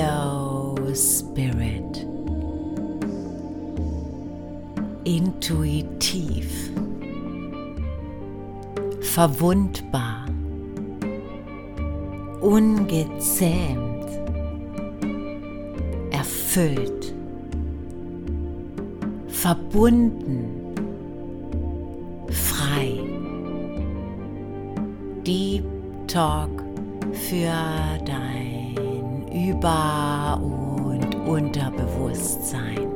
Hello Spirit. Intuitiv. Verwundbar. Ungezähmt. Erfüllt. Verbunden. Frei. Deep Talk für dein Über- und Unterbewusstsein.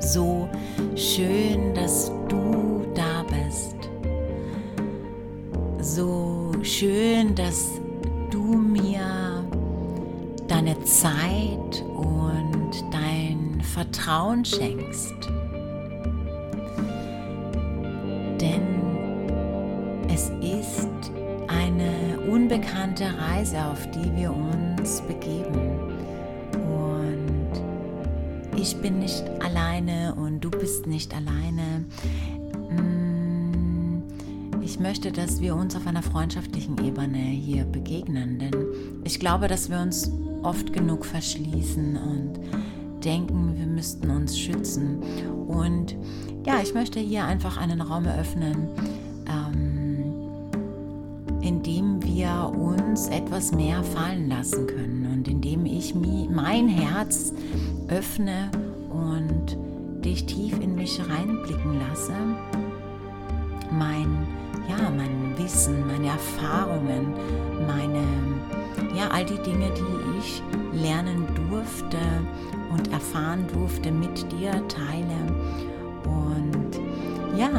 So schön, dass du da bist. So schön, dass du mir deine Zeit und dein Vertrauen schenkst. Es ist eine unbekannte Reise, auf die wir uns begeben. Und ich bin nicht alleine und du bist nicht alleine. Mm, ich möchte, dass wir uns auf einer freundschaftlichen Ebene hier begegnen, denn ich glaube, dass wir uns oft genug verschließen und denken, wir müssten uns schützen. Und ja, ich möchte hier einfach einen Raum eröffnen, indem wir uns etwas mehr fallen lassen können und indem ich mein Herz öffne und dich tief in mich reinblicken lasse, mein, ja, mein Wissen, meine Erfahrungen, meine, ja, all die Dinge, die ich lernen durfte und erfahren durfte, mit dir teile. Und ja,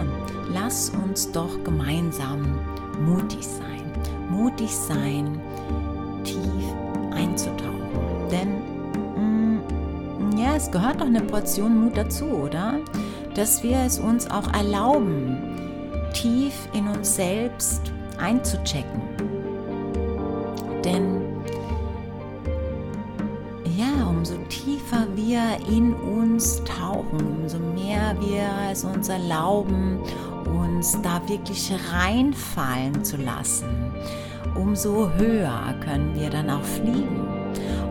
lass uns doch gemeinsam mutig sein mutig sein, tief einzutauchen. Denn mm, ja, es gehört doch eine Portion Mut dazu, oder? Dass wir es uns auch erlauben, tief in uns selbst einzuchecken. Denn wir in uns tauchen, umso mehr wir es uns erlauben, uns da wirklich reinfallen zu lassen, umso höher können wir dann auch fliegen.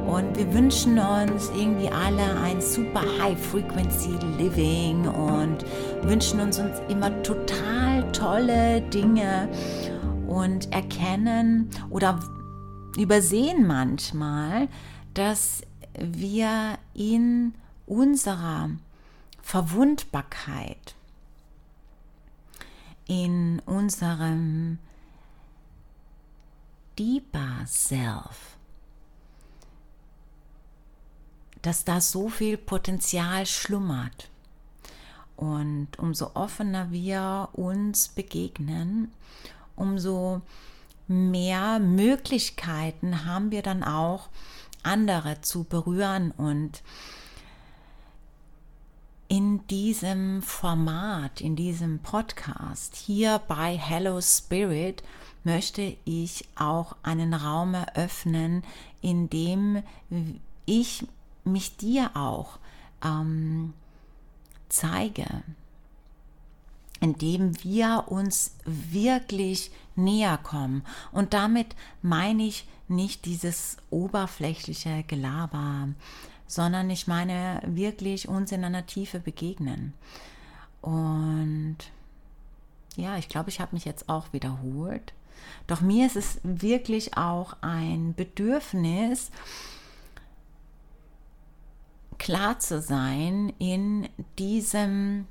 Und wir wünschen uns irgendwie alle ein super High Frequency Living und wünschen uns, uns immer total tolle Dinge und erkennen oder übersehen manchmal, dass wir in unserer Verwundbarkeit in unserem deeper Self, dass da so viel Potenzial schlummert. Und umso offener wir uns begegnen, umso mehr Möglichkeiten haben wir dann auch, andere zu berühren und in diesem Format, in diesem Podcast hier bei Hello Spirit möchte ich auch einen Raum eröffnen, in dem ich mich dir auch ähm, zeige, in dem wir uns wirklich näher kommen. Und damit meine ich nicht dieses oberflächliche Gelaber, sondern ich meine wirklich uns in einer Tiefe begegnen. Und ja, ich glaube, ich habe mich jetzt auch wiederholt. Doch mir ist es wirklich auch ein Bedürfnis, klar zu sein in diesem,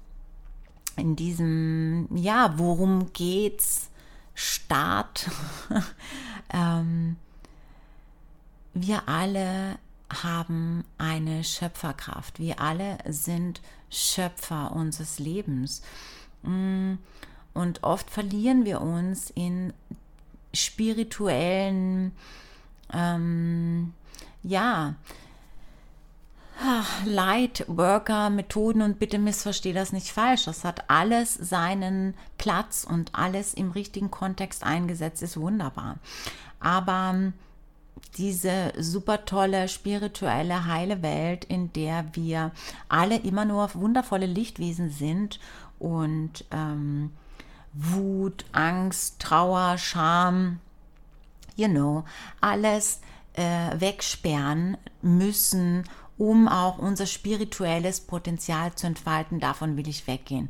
in diesem, ja, worum geht's? Start. ähm, wir alle haben eine Schöpferkraft. Wir alle sind Schöpfer unseres Lebens. Mm, und oft verlieren wir uns in spirituellen, ähm, ja, Lightworker, Methoden und bitte missverstehe das nicht falsch. Das hat alles seinen Platz und alles im richtigen Kontext eingesetzt ist wunderbar. Aber diese super tolle, spirituelle, heile Welt, in der wir alle immer nur wundervolle Lichtwesen sind und ähm, Wut, Angst, Trauer, Scham, you know, alles äh, wegsperren müssen, um auch unser spirituelles Potenzial zu entfalten. Davon will ich weggehen.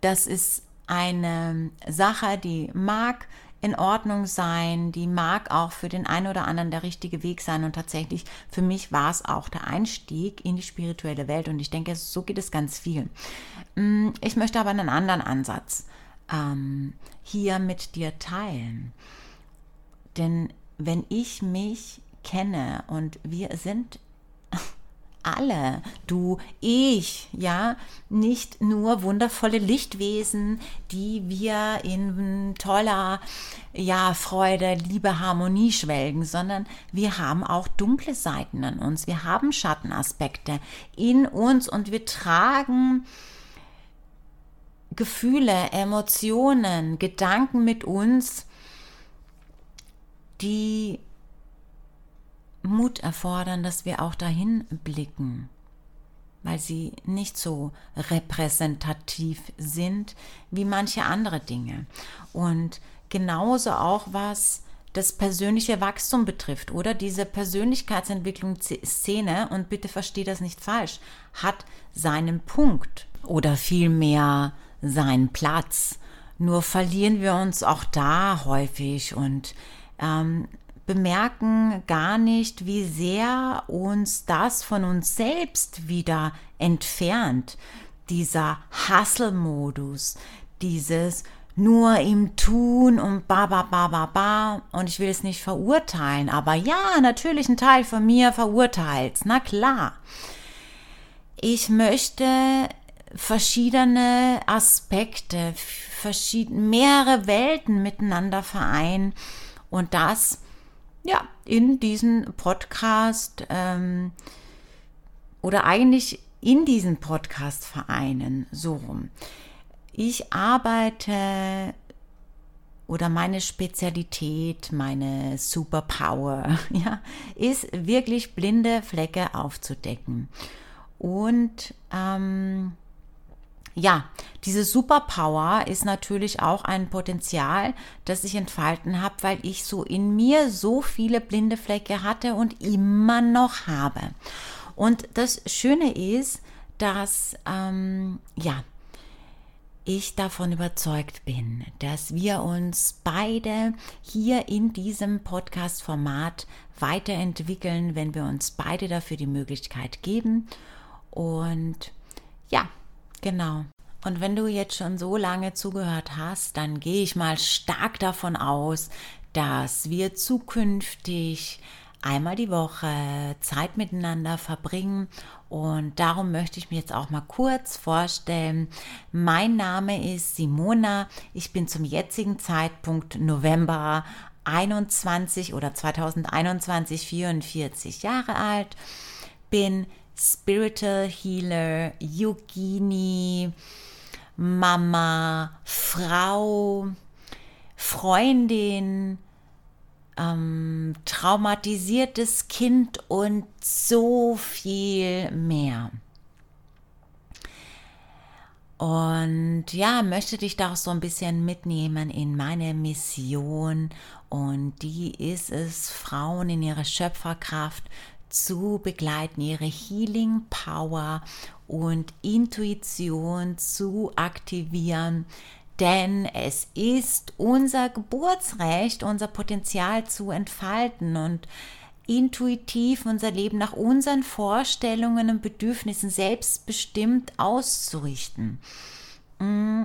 Das ist eine Sache, die mag in Ordnung sein, die mag auch für den einen oder anderen der richtige Weg sein und tatsächlich für mich war es auch der Einstieg in die spirituelle Welt und ich denke, so geht es ganz vielen. Mm, ich möchte aber einen anderen Ansatz ähm, hier mit dir teilen, denn wenn ich mich kenne und wir sind alle, du, ich, ja, nicht nur wundervolle Lichtwesen, die wir in toller, ja, Freude, Liebe, Harmonie schwelgen, sondern wir haben auch dunkle Seiten an uns, wir haben Schattenaspekte in uns und wir tragen Gefühle, Emotionen, Gedanken mit uns, die Mut erfordern, dass wir auch dahin blicken, weil sie nicht so repräsentativ sind wie manche andere Dinge. Und genauso auch was das persönliche Wachstum betrifft oder diese Persönlichkeitsentwicklungsszene, und bitte verstehe das nicht falsch, hat seinen Punkt oder vielmehr seinen Platz. Nur verlieren wir uns auch da häufig und ähm, bemerken gar nicht, wie sehr uns das von uns selbst wieder entfernt. Dieser Hustle-Modus, dieses nur im Tun und ba ba ba ba ba und ich will es nicht verurteilen, aber ja, natürlich ein Teil von mir verurteilt, na klar. Ich möchte verschiedene Aspekte, verschiedene, mehrere Welten miteinander vereinen und das ja, in diesen Podcast ähm, oder eigentlich in diesen Podcast vereinen, so rum. Ich arbeite oder meine Spezialität, meine Superpower, ja, ist wirklich blinde Flecke aufzudecken. Und ähm, ja, diese Superpower ist natürlich auch ein Potenzial, das ich entfalten habe, weil ich so in mir so viele blinde Flecke hatte und immer noch habe. Und das Schöne ist, dass ähm, ja, ich davon überzeugt bin, dass wir uns beide hier in diesem Podcast-Format weiterentwickeln, wenn wir uns beide dafür die Möglichkeit geben. Und ja, Genau. Und wenn du jetzt schon so lange zugehört hast, dann gehe ich mal stark davon aus, dass wir zukünftig einmal die Woche Zeit miteinander verbringen. Und darum möchte ich mich jetzt auch mal kurz vorstellen. Mein Name ist Simona. Ich bin zum jetzigen Zeitpunkt November 21 oder 2021 44 Jahre alt. Bin Spiritual Healer, Yogini, Mama, Frau, Freundin, ähm, traumatisiertes Kind und so viel mehr. Und ja, möchte dich da auch so ein bisschen mitnehmen in meine Mission. Und die ist es, Frauen in ihrer Schöpferkraft zu begleiten, ihre Healing Power und Intuition zu aktivieren. Denn es ist unser Geburtsrecht, unser Potenzial zu entfalten und intuitiv unser Leben nach unseren Vorstellungen und Bedürfnissen selbstbestimmt auszurichten. Mm.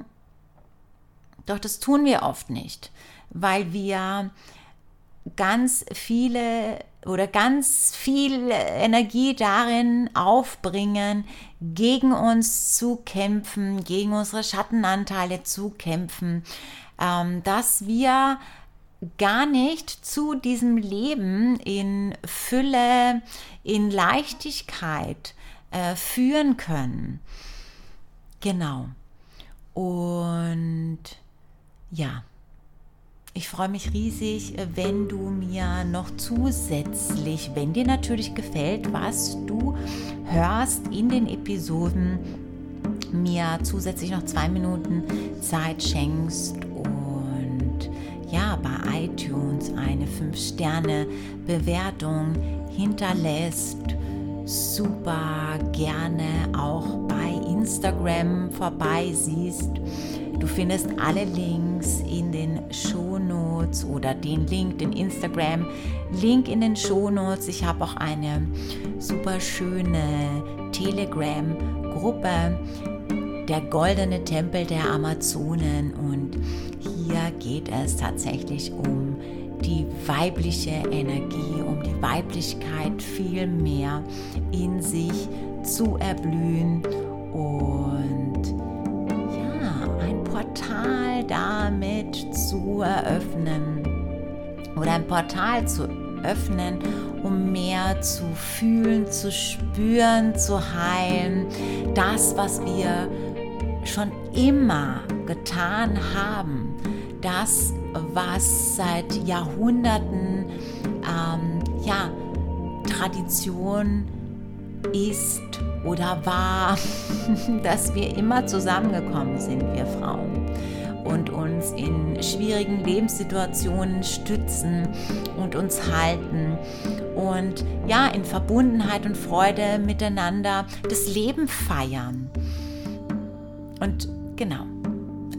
Doch das tun wir oft nicht, weil wir ganz viele oder ganz viel Energie darin aufbringen, gegen uns zu kämpfen, gegen unsere Schattenanteile zu kämpfen, ähm, dass wir gar nicht zu diesem Leben in Fülle, in Leichtigkeit äh, führen können. Genau. Und ja. Ich freue mich riesig, wenn du mir noch zusätzlich, wenn dir natürlich gefällt, was du hörst in den Episoden, mir zusätzlich noch zwei Minuten Zeit schenkst und ja, bei iTunes eine 5-Sterne-Bewertung hinterlässt. Super gerne auch bei Instagram vorbeisiehst. Du findest alle Links in den Shownotes oder den Link, den Instagram-Link in den Shownotes. Ich habe auch eine super schöne Telegram-Gruppe, der goldene Tempel der Amazonen. Und hier geht es tatsächlich um die weibliche Energie, um die Weiblichkeit viel mehr in sich zu erblühen und damit zu eröffnen oder ein Portal zu öffnen, um mehr zu fühlen, zu spüren, zu heilen. Das, was wir schon immer getan haben, das, was seit Jahrhunderten ähm, ja, Tradition ist oder war, dass wir immer zusammengekommen sind, wir Frauen, uns in schwierigen Lebenssituationen stützen und uns halten und ja, in Verbundenheit und Freude miteinander das Leben feiern. Und genau.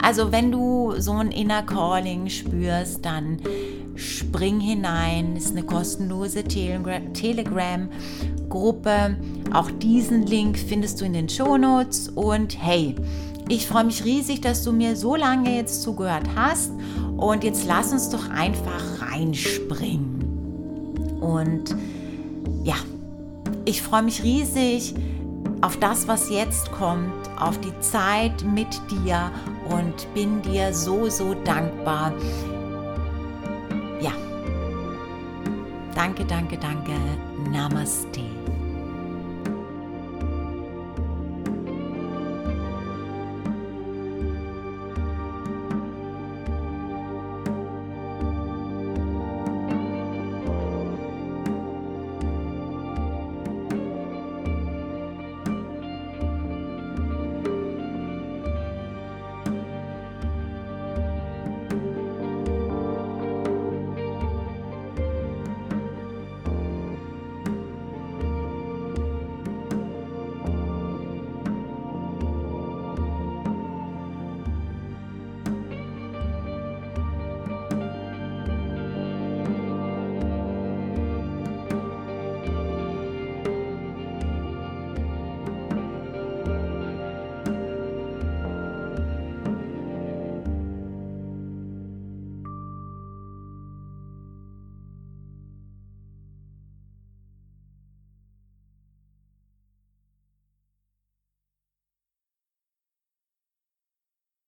Also wenn du so ein Inner Calling spürst, dann spring hinein. Das ist eine kostenlose Telegram-Gruppe. Auch diesen Link findest du in den Shownotes. Und hey, ich freue mich riesig, dass du mir so lange jetzt zugehört hast. Und jetzt lass uns doch einfach reinspringen. Und ja, ich freue mich riesig auf das, was jetzt kommt, auf die Zeit mit dir und bin dir so, so dankbar. Ja, danke, danke, danke. Namaste.